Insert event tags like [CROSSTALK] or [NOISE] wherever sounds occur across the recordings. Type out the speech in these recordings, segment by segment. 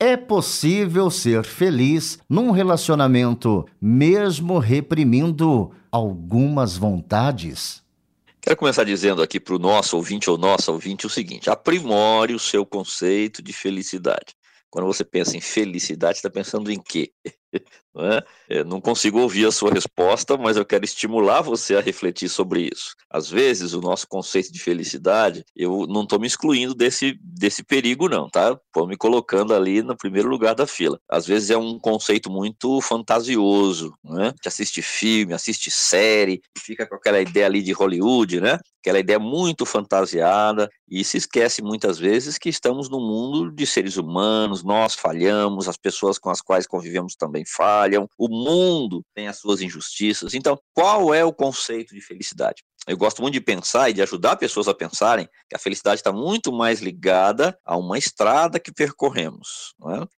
é possível ser feliz num relacionamento mesmo reprimindo algumas vontades? Quero começar dizendo aqui para o nosso ouvinte ou nossa ouvinte o seguinte: aprimore o seu conceito de felicidade. Quando você pensa em felicidade, está pensando em quê? [LAUGHS] Não, é? Não consigo ouvir a sua resposta, mas eu quero estimular você a refletir sobre isso. Às vezes, o nosso conceito de felicidade, eu não estou me excluindo desse, desse perigo, não, tá? Estou me colocando ali no primeiro lugar da fila. Às vezes é um conceito muito fantasioso, né? De assiste filme, assiste série, fica com aquela ideia ali de Hollywood, né? Aquela ideia muito fantasiada e se esquece muitas vezes que estamos num mundo de seres humanos, nós falhamos, as pessoas com as quais convivemos também falham, o mundo tem as suas injustiças. Então, qual é o conceito de felicidade? Eu gosto muito de pensar e de ajudar pessoas a pensarem que a felicidade está muito mais ligada a uma estrada que percorremos.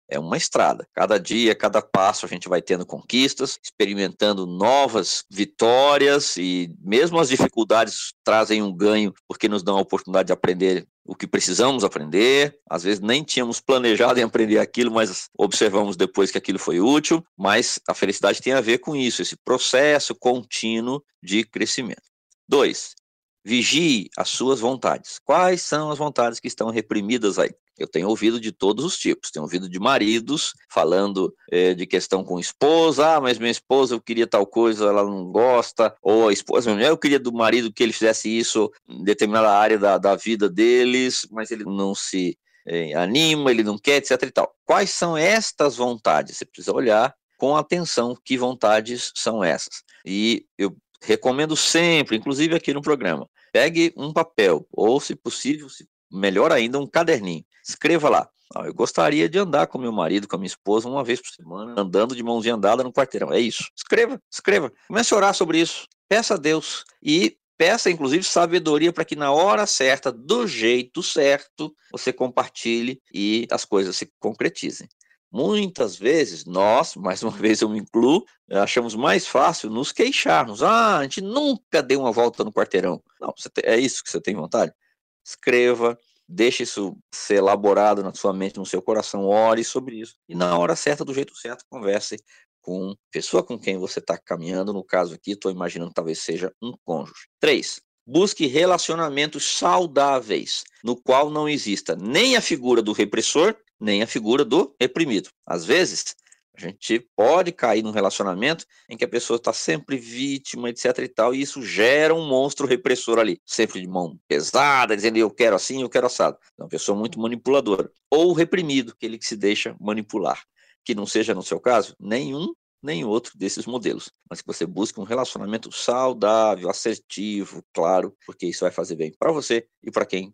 É? é uma estrada. Cada dia, cada passo, a gente vai tendo conquistas, experimentando novas vitórias e mesmo as dificuldades trazem um ganho porque nos dão a oportunidade de aprender o que precisamos aprender. Às vezes nem tínhamos planejado em aprender aquilo, mas observamos depois que aquilo foi útil. Mas a felicidade tem a ver com isso, esse processo contínuo de crescimento. Dois, vigie as suas vontades. Quais são as vontades que estão reprimidas aí? Eu tenho ouvido de todos os tipos. Tenho ouvido de maridos falando é, de questão com esposa. Ah, mas minha esposa, eu queria tal coisa, ela não gosta. Ou a esposa, eu queria do marido que ele fizesse isso em determinada área da, da vida deles, mas ele não se é, anima, ele não quer, etc e tal. Quais são estas vontades? Você precisa olhar com atenção que vontades são essas. E eu recomendo sempre, inclusive aqui no programa, pegue um papel, ou se possível, se melhor ainda, um caderninho. Escreva lá. Ah, eu gostaria de andar com meu marido, com a minha esposa, uma vez por semana, andando de mãozinha andada no quarteirão. É isso. Escreva, escreva. Comece a orar sobre isso. Peça a Deus. E peça, inclusive, sabedoria para que na hora certa, do jeito certo, você compartilhe e as coisas se concretizem. Muitas vezes nós, [LAUGHS] mais uma vez eu me incluo, achamos mais fácil nos queixarmos. Ah, a gente nunca deu uma volta no quarteirão. Não, é isso que você tem vontade? Escreva, deixe isso ser elaborado na sua mente, no seu coração, ore sobre isso. E na hora certa, do jeito certo, converse com pessoa com quem você está caminhando. No caso aqui, estou imaginando que talvez seja um cônjuge. Três, busque relacionamentos saudáveis, no qual não exista nem a figura do repressor, nem a figura do reprimido. Às vezes, a gente pode cair num relacionamento em que a pessoa está sempre vítima, etc e tal, e isso gera um monstro repressor ali, sempre de mão pesada, dizendo eu quero assim, eu quero assado. É uma pessoa muito manipuladora. Ou reprimido, aquele que se deixa manipular. Que não seja, no seu caso, nenhum nem outro desses modelos, mas que você busque um relacionamento saudável, assertivo, claro, porque isso vai fazer bem para você e para quem